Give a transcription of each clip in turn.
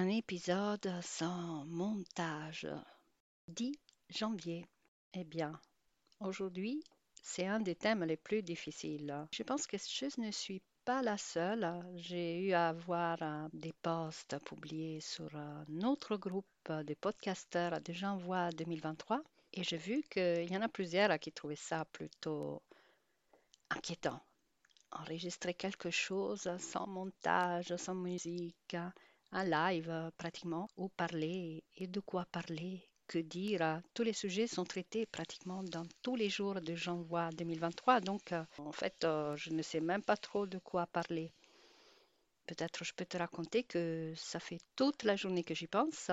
un épisode sans montage. 10 janvier. Eh bien, aujourd'hui, c'est un des thèmes les plus difficiles. Je pense que je ne suis pas la seule. J'ai eu à voir euh, des posts publiés sur euh, notre groupe de podcasters de janvier 2023 et j'ai vu qu'il y en a plusieurs qui trouvaient ça plutôt inquiétant. Enregistrer quelque chose sans montage, sans musique, un live pratiquement, où parler et de quoi parler, que dire. Tous les sujets sont traités pratiquement dans tous les jours de janvier 2023, donc euh, en fait, euh, je ne sais même pas trop de quoi parler. Peut-être je peux te raconter que ça fait toute la journée que j'y pense.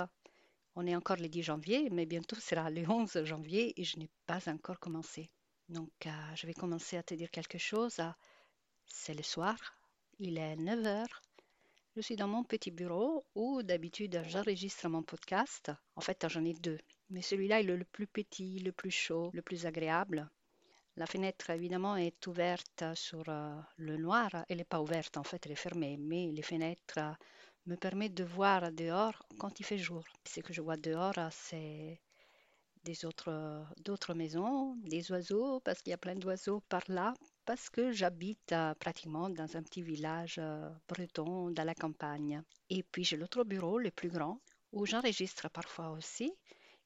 On est encore le 10 janvier, mais bientôt sera le 11 janvier et je n'ai pas encore commencé. Donc, euh, je vais commencer à te dire quelque chose. C'est le soir, il est 9 heures. Je suis dans mon petit bureau où d'habitude j'enregistre mon podcast. En fait, j'en ai deux. Mais celui-là est le plus petit, le plus chaud, le plus agréable. La fenêtre, évidemment, est ouverte sur euh, le noir. Elle n'est pas ouverte, en fait, elle est fermée. Mais les fenêtres me permettent de voir dehors quand il fait jour. Ce que je vois dehors, c'est des autres, d'autres maisons, des oiseaux, parce qu'il y a plein d'oiseaux par là, parce que j'habite euh, pratiquement dans un petit village euh, breton dans la campagne. Et puis j'ai l'autre bureau, le plus grand, où j'enregistre parfois aussi.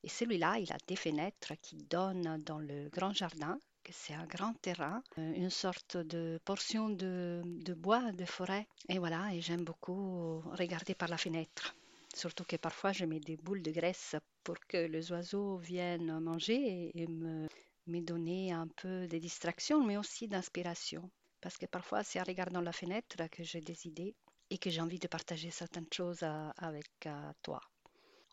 Et celui-là, il a des fenêtres qui donnent dans le grand jardin, que c'est un grand terrain, euh, une sorte de portion de, de bois, de forêt. Et voilà, et j'aime beaucoup regarder par la fenêtre. Surtout que parfois je mets des boules de graisse pour que les oiseaux viennent manger et me me donner un peu de distraction, mais aussi d'inspiration. Parce que parfois, c'est en regardant la fenêtre que j'ai des idées et que j'ai envie de partager certaines choses euh, avec euh, toi.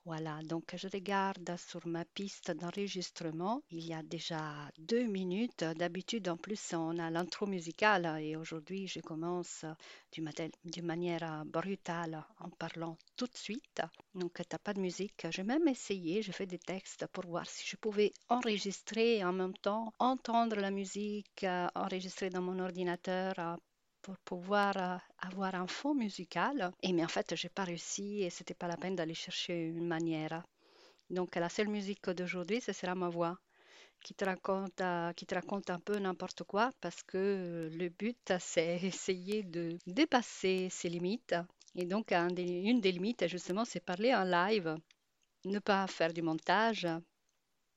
Voilà, donc je regarde sur ma piste d'enregistrement. Il y a déjà deux minutes. D'habitude, en plus, on a l'intro musicale et aujourd'hui, je commence d'une manière brutale en parlant tout de suite. Donc, tu n'as pas de musique. J'ai même essayé, j'ai fait des textes pour voir si je pouvais enregistrer en même temps, entendre la musique euh, enregistrée dans mon ordinateur euh, pour pouvoir euh, avoir un fond musical. Et mais en fait, j'ai pas réussi et c'était pas la peine d'aller chercher une manière. Donc la seule musique d'aujourd'hui, ce sera ma voix qui te raconte, euh, qui te raconte un peu n'importe quoi parce que le but, c'est essayer de dépasser ses limites. Et donc, une des limites, justement, c'est parler en live, ne pas faire du montage,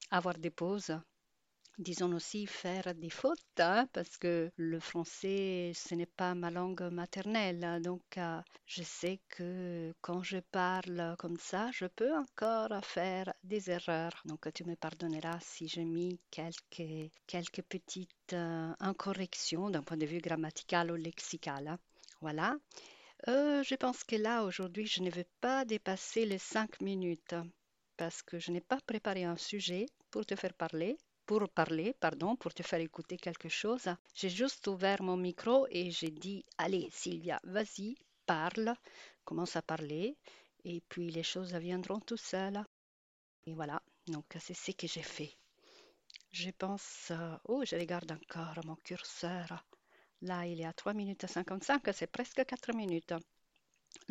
avoir des pauses, disons aussi faire des fautes, hein, parce que le français, ce n'est pas ma langue maternelle. Donc, euh, je sais que quand je parle comme ça, je peux encore faire des erreurs. Donc, tu me pardonneras si j'ai mis quelques, quelques petites euh, incorrections d'un point de vue grammatical ou lexical. Hein. Voilà. Euh, je pense que là, aujourd'hui, je ne vais pas dépasser les cinq minutes parce que je n'ai pas préparé un sujet pour te faire parler pour parler, pardon, pour te faire écouter quelque chose. J'ai juste ouvert mon micro et j'ai dit, allez Sylvia, vas-y, parle, commence à parler, et puis les choses viendront tout seules. Et voilà, donc c'est ce que j'ai fait. Je pense, euh, oh, je regarde encore mon curseur. Là, il est à 3 minutes 55, c'est presque 4 minutes.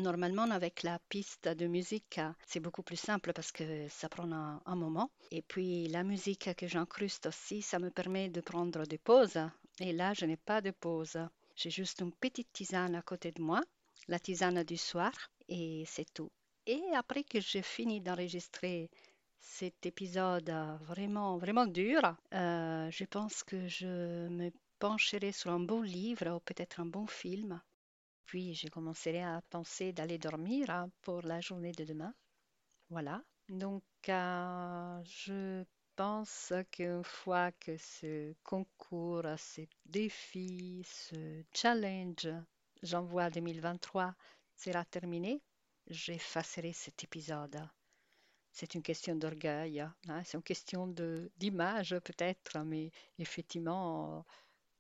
Normalement, avec la piste de musique, c'est beaucoup plus simple parce que ça prend un, moment. Et puis, la musique que j'incruste aussi, ça me permet de prendre des pauses. Et là, je n'ai pas de pause. J'ai juste une petite tisane à côté de moi, la tisane du soir, et c'est tout. Et après que j'ai fini d'enregistrer cet épisode vraiment, vraiment dur, euh, je pense que je me pencherai sur un bon livre ou peut-être un bon film puis, je commencerai à penser d'aller dormir hein, pour la journée de demain. Voilà. Donc, euh, je pense qu'une fois que ce concours, ce défi, ce challenge J'envoie 2023 sera terminé, j'effacerai cet épisode. C'est une question d'orgueil, hein. c'est une question d'image peut-être, mais effectivement,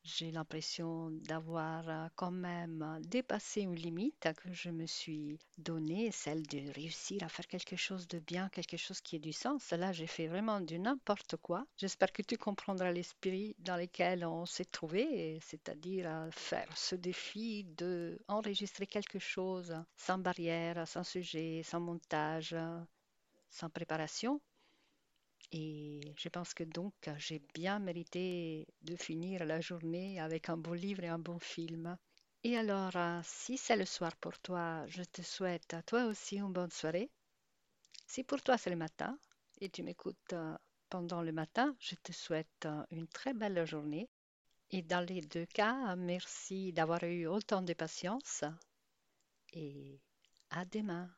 J'ai l'impression d'avoir euh, quand même euh, dépassé une limite que je me suis donnée, celle de réussir à faire quelque chose de bien, quelque chose qui ait du sens. Là, j'ai fait vraiment du n'importe quoi. J'espère que tu comprendras l'esprit dans lequel on s'est trouvé, c'est-à-dire à faire ce défi de enregistrer quelque chose sans barrière, sans sujet, sans montage, sans préparation. Et je pense que donc j'ai bien mérité de finir la journée avec un bon livre et un bon film. Et alors, euh, si c'est le soir pour toi, je te souhaite à toi aussi une bonne soirée. Si pour toi c'est le matin et tu m'écoutes euh, pendant le matin, je te souhaite euh, une très belle journée. Et dans les deux cas, merci d'avoir eu autant de patience et à demain.